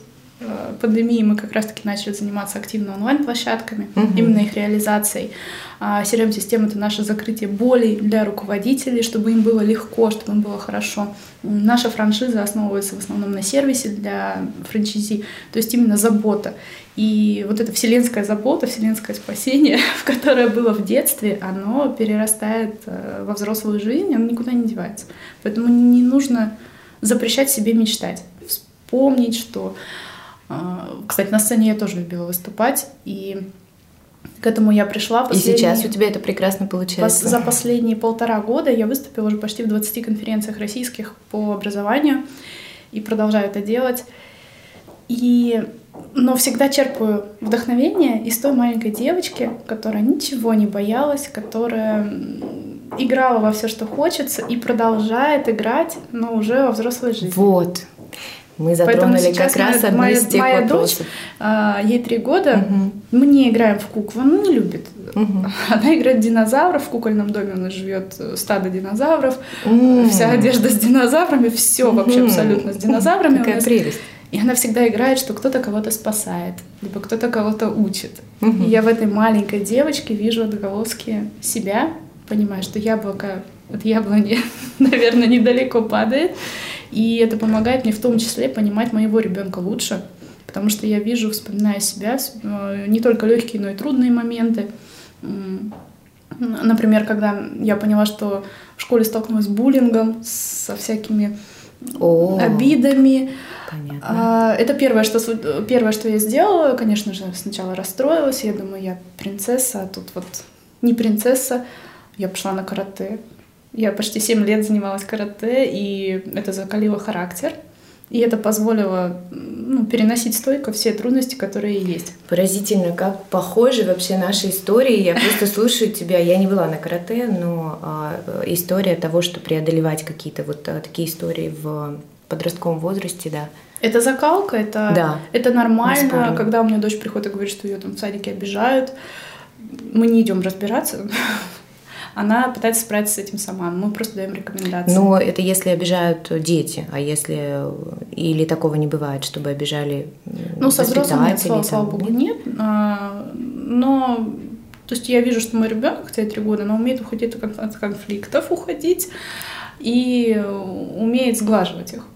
пандемии мы как раз-таки начали заниматься активно онлайн-площадками, угу. именно их реализацией. А CRM-система — это наше закрытие болей для руководителей, чтобы им было легко, чтобы им было хорошо. Наша франшиза основывается в основном на сервисе для франчайзи, то есть именно забота. И вот эта вселенская забота, вселенское спасение, в которое было в детстве, оно перерастает э, во взрослую жизнь, оно никуда не девается. Поэтому не нужно запрещать себе мечтать. Вспомнить, что... Э, кстати, на сцене я тоже любила выступать, и к этому я пришла. И сейчас у тебя это прекрасно получается. За последние полтора года я выступила уже почти в 20 конференциях российских по образованию и продолжаю это делать. И но всегда черпаю вдохновение из той маленькой девочки, которая ничего не боялась, которая играла во все, что хочется, и продолжает играть, но уже во взрослой жизни. Вот. Мы затронули как раз одну из тех моя вопросов. дочь, а, ей три года, угу. мы не играем в куклу, она не любит. Угу. Она играет в динозавров, в кукольном доме она живет э, стадо динозавров, угу. вся одежда с динозаврами, все угу. вообще абсолютно с динозаврами. Какая прелесть. И она всегда играет, что кто-то кого-то спасает, либо кто-то кого-то учит. Угу. И я в этой маленькой девочке вижу отголоски себя, понимаю, что яблоко от яблони, наверное, недалеко падает. И это помогает мне в том числе понимать моего ребенка лучше, потому что я вижу, вспоминая себя, э, не только легкие, но и трудные моменты. Например, когда я поняла, что в школе столкнулась с буллингом, со всякими О, обидами, Понятно. А, это первое что, первое, что я сделала. Конечно же, сначала расстроилась. Я думаю, я принцесса, а тут вот не принцесса. Я пошла на карате. Я почти 7 лет занималась карате, и это закалило характер. И это позволило ну, переносить стойко все трудности, которые есть. Поразительно, как похожи вообще наши истории. Я просто слушаю тебя. Я не была на карате, но а, история того, что преодолевать какие-то вот а, такие истории в подростковом возрасте, да. Это закалка, это, да, это нормально. Когда у меня дочь приходит и говорит, что ее там в садике обижают, мы не идем разбираться она пытается справиться с этим сама. Мы просто даем рекомендации. Но это если обижают дети, а если или такого не бывает, чтобы обижали Ну, со взрослыми нет, слава, слава богу, нет. А, но то есть я вижу, что мой ребенок, хотя три года, но умеет уходить от конфликтов, уходить и умеет сглаживать их.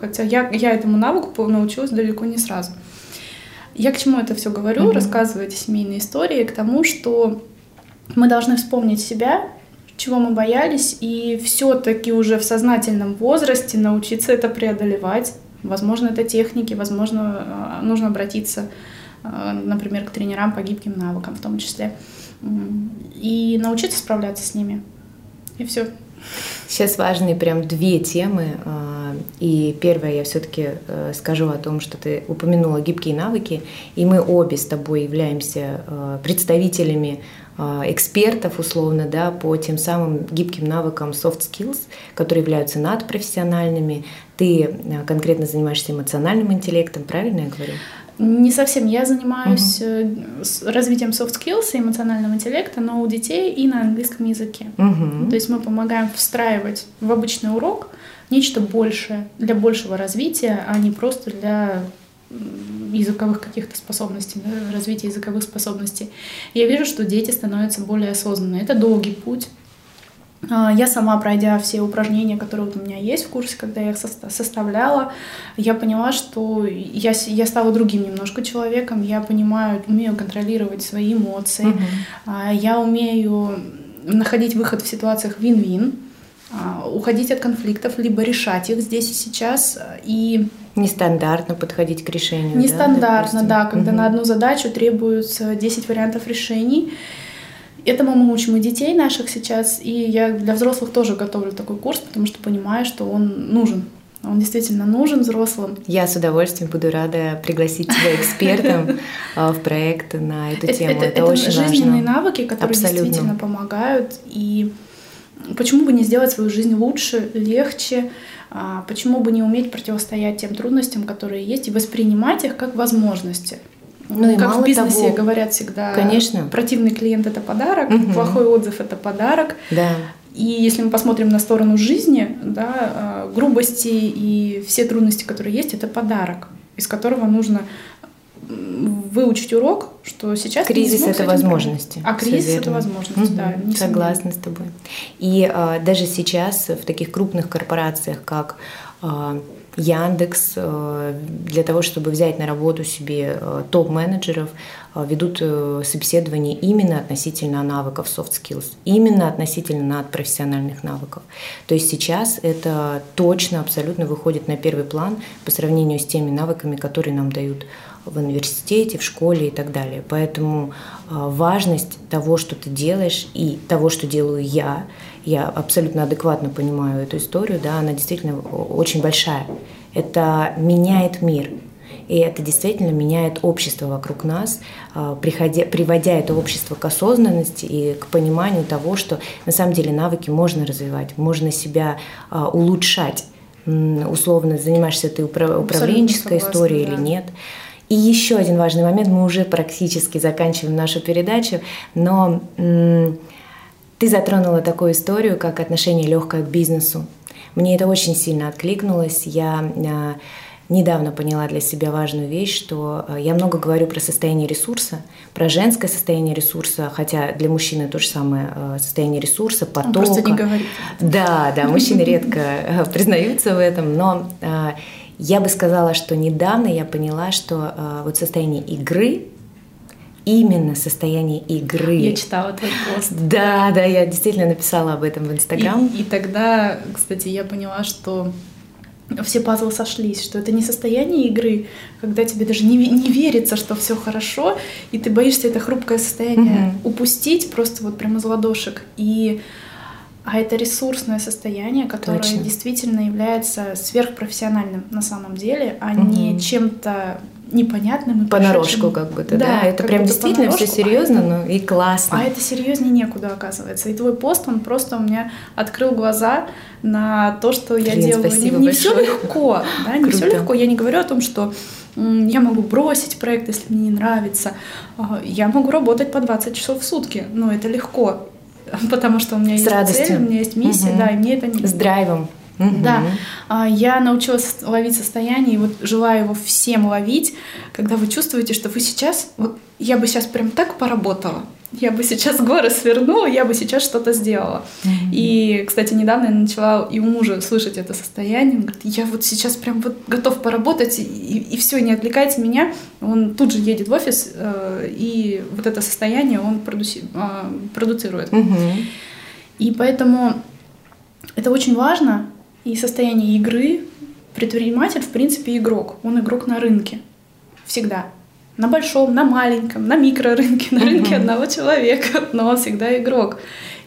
Хотя я, я этому навыку научилась далеко не сразу. Я к чему это все говорю, mm-hmm. рассказываю эти семейные истории, к тому, что мы должны вспомнить себя, чего мы боялись, и все-таки уже в сознательном возрасте научиться это преодолевать. Возможно, это техники, возможно, э, нужно обратиться, э, например, к тренерам по гибким навыкам в том числе, и научиться справляться с ними. И все. Сейчас важные прям две темы. Э, и первое, я все-таки скажу о том, что ты упомянула гибкие навыки, и мы обе с тобой являемся представителями а, экспертов, условно, да, по тем самым гибким навыкам soft skills, которые являются надпрофессиональными. Ты а, конкретно занимаешься эмоциональным интеллектом, правильно я говорю? Не совсем. Я занимаюсь uh-huh. развитием soft skills и эмоционального интеллекта, но у детей и на английском языке. Uh-huh. То есть мы помогаем встраивать в обычный урок нечто большее для большего развития, а не просто для языковых каких-то способностей, да, развития языковых способностей. Я вижу, что дети становятся более осознанны. Это долгий путь. А, я сама, пройдя все упражнения, которые вот у меня есть в курсе, когда я их составляла, я поняла, что я, я стала другим немножко человеком. Я понимаю, умею контролировать свои эмоции. Mm-hmm. Я умею находить выход в ситуациях вин-вин, а, уходить от конфликтов, либо решать их здесь и сейчас. И Нестандартно подходить к решению. Нестандартно, да, да когда угу. на одну задачу требуется 10 вариантов решений. Этому мы учим и детей наших сейчас, и я для взрослых тоже готовлю такой курс, потому что понимаю, что он нужен. Он действительно нужен взрослым. Я с удовольствием буду рада пригласить тебя экспертом а, в проект на эту тему. Это, это, это очень жизненные навыки, которые действительно помогают. И почему бы не сделать свою жизнь лучше, легче, а почему бы не уметь противостоять тем трудностям, которые есть, и воспринимать их как возможности? Ну, и как мало в бизнесе того, говорят всегда, конечно. противный клиент это подарок, угу. плохой отзыв это подарок. Да. И если мы посмотрим на сторону жизни, да, а, грубости и все трудности, которые есть, это подарок, из которого нужно выучить урок, что сейчас кризис это возможности. А кризис это возможность, угу. да. Согласна с тобой. И а, даже сейчас в таких крупных корпорациях, как а, Яндекс, а, для того, чтобы взять на работу себе а, топ-менеджеров, а, ведут а, собеседование именно относительно навыков soft skills, именно относительно надпрофессиональных навыков. То есть сейчас это точно, абсолютно выходит на первый план по сравнению с теми навыками, которые нам дают в университете, в школе и так далее. Поэтому а, важность того, что ты делаешь, и того, что делаю я, я абсолютно адекватно понимаю эту историю, да, она действительно очень большая. Это меняет мир. И это действительно меняет общество вокруг нас, а, приходя, приводя это общество к осознанности и к пониманию того, что на самом деле навыки можно развивать, можно себя а, улучшать. Условно, занимаешься ты управленческой историей да. или нет. И еще один важный момент, мы уже практически заканчиваем нашу передачу, но ты затронула такую историю, как отношение легкое к бизнесу. Мне это очень сильно откликнулось. Я а, недавно поняла для себя важную вещь, что а, я много говорю про состояние ресурса, про женское состояние ресурса, хотя для мужчины то же самое а, состояние ресурса, потока. Он просто не говорит. Да, да, мужчины редко признаются в этом, но я бы сказала, что недавно я поняла, что э, вот состояние игры именно состояние игры. Я читала твой пост. Да, да, я действительно написала об этом в Инстаграм. И, и тогда, кстати, я поняла, что все пазлы сошлись, что это не состояние игры, когда тебе даже не, не верится, что все хорошо, и ты боишься это хрупкое состояние угу. упустить просто вот прямо из ладошек. И а это ресурсное состояние, которое Точно. действительно является сверхпрофессиональным на самом деле, а угу. не чем-то непонятным и Понарошку как будто, да? да это прям действительно все серьезно, но и классно. А это серьезнее некуда, оказывается. И твой пост, он просто у меня открыл глаза на то, что Блин, я делаю. Не, не все легко, да, не все легко. Я не говорю о том, что я могу бросить проект, если мне не нравится. А, я могу работать по 20 часов в сутки, но это легко, потому что у меня С есть радостью. цель, у меня есть миссия, угу. да, и мне это не... С драйвом. Угу. Да, а, я научилась ловить состояние, и вот желаю его всем ловить, когда вы чувствуете, что вы сейчас, вот я бы сейчас прям так поработала, я бы сейчас горы свернула, я бы сейчас что-то сделала. Mm-hmm. И, кстати, недавно я начала и у мужа слышать это состояние. Он говорит, я вот сейчас прям вот готов поработать, и, и, все, не отвлекайте меня. Он тут же едет в офис, э, и вот это состояние он продуси, э, продуцирует. Mm-hmm. И поэтому это очень важно, и состояние игры. Предприниматель, в принципе, игрок. Он игрок на рынке. Всегда на большом, на маленьком, на микрорынке, на рынке одного человека, но он всегда игрок.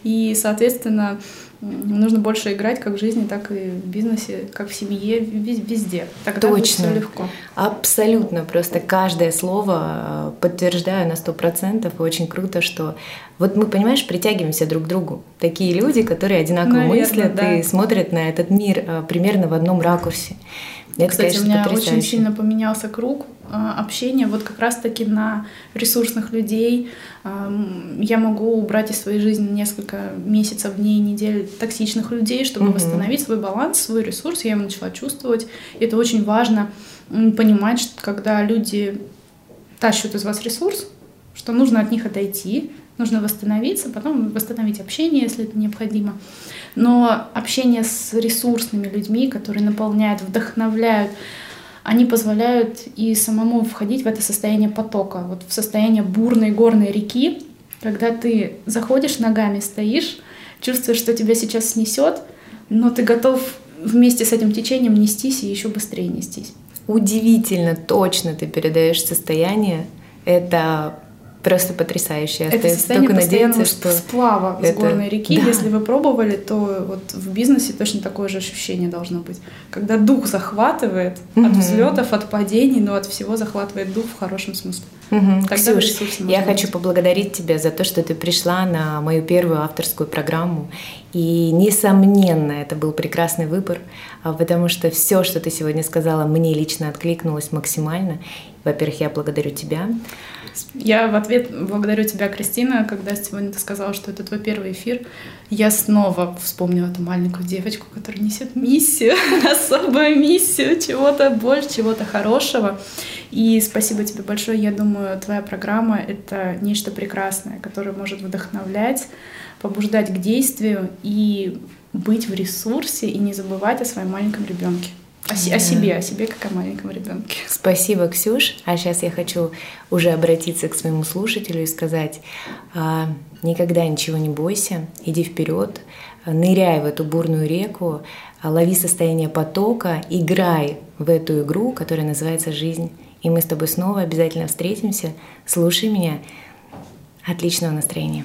И, соответственно, нужно больше играть как в жизни, так и в бизнесе, как в семье, везде. Тогда Точно. будет все легко. Абсолютно. Просто каждое слово э, подтверждаю на сто процентов. И очень круто, что вот мы, понимаешь, притягиваемся друг к другу. Такие люди, которые одинаково Наверное, мыслят да. и смотрят на этот мир э, примерно в одном ракурсе. Это, Кстати, конечно, у меня потрясающе. очень сильно поменялся круг а, общения вот как раз-таки на ресурсных людей. Я могу убрать из своей жизни несколько месяцев, дней, недель токсичных людей, чтобы угу. восстановить свой баланс, свой ресурс. Я его начала чувствовать. И это очень важно понимать, что когда люди тащат из вас ресурс, что нужно от них отойти, нужно восстановиться, потом восстановить общение, если это необходимо. Но общение с ресурсными людьми, которые наполняют, вдохновляют, они позволяют и самому входить в это состояние потока, вот в состояние бурной горной реки, когда ты заходишь ногами, стоишь, чувствуешь, что тебя сейчас снесет, но ты готов вместе с этим течением нестись и еще быстрее нестись. Удивительно, точно ты передаешь состояние. Это просто потрясающе. Это состояние только надеяться, что сплава это... с горной реки. Да. Если вы пробовали, то вот в бизнесе точно такое же ощущение должно быть. Когда дух захватывает угу. от взлетов, от падений, но от всего захватывает дух в хорошем смысле. Угу. Тогда Ксюш, я быть. хочу поблагодарить тебя за то, что ты пришла на мою первую авторскую программу. И, несомненно, это был прекрасный выбор, а, потому что все, что ты сегодня сказала, мне лично откликнулось максимально. Во-первых, я благодарю тебя. Я в ответ благодарю тебя, Кристина, когда сегодня ты сказала, что это твой первый эфир. Я снова вспомнила эту маленькую девочку, которая несет миссию, особую миссию, чего-то больше, чего-то хорошего. И спасибо тебе большое. Я думаю, твоя программа — это нечто прекрасное, которое может вдохновлять, побуждать к действию и быть в ресурсе и не забывать о своем маленьком ребенке. О, о себе, о себе как о маленьком ребенке. Спасибо, Ксюш. А сейчас я хочу уже обратиться к своему слушателю и сказать, а, никогда ничего не бойся, иди вперед, ныряй в эту бурную реку, лови состояние потока, играй в эту игру, которая называется жизнь. И мы с тобой снова обязательно встретимся. Слушай меня. Отличного настроения.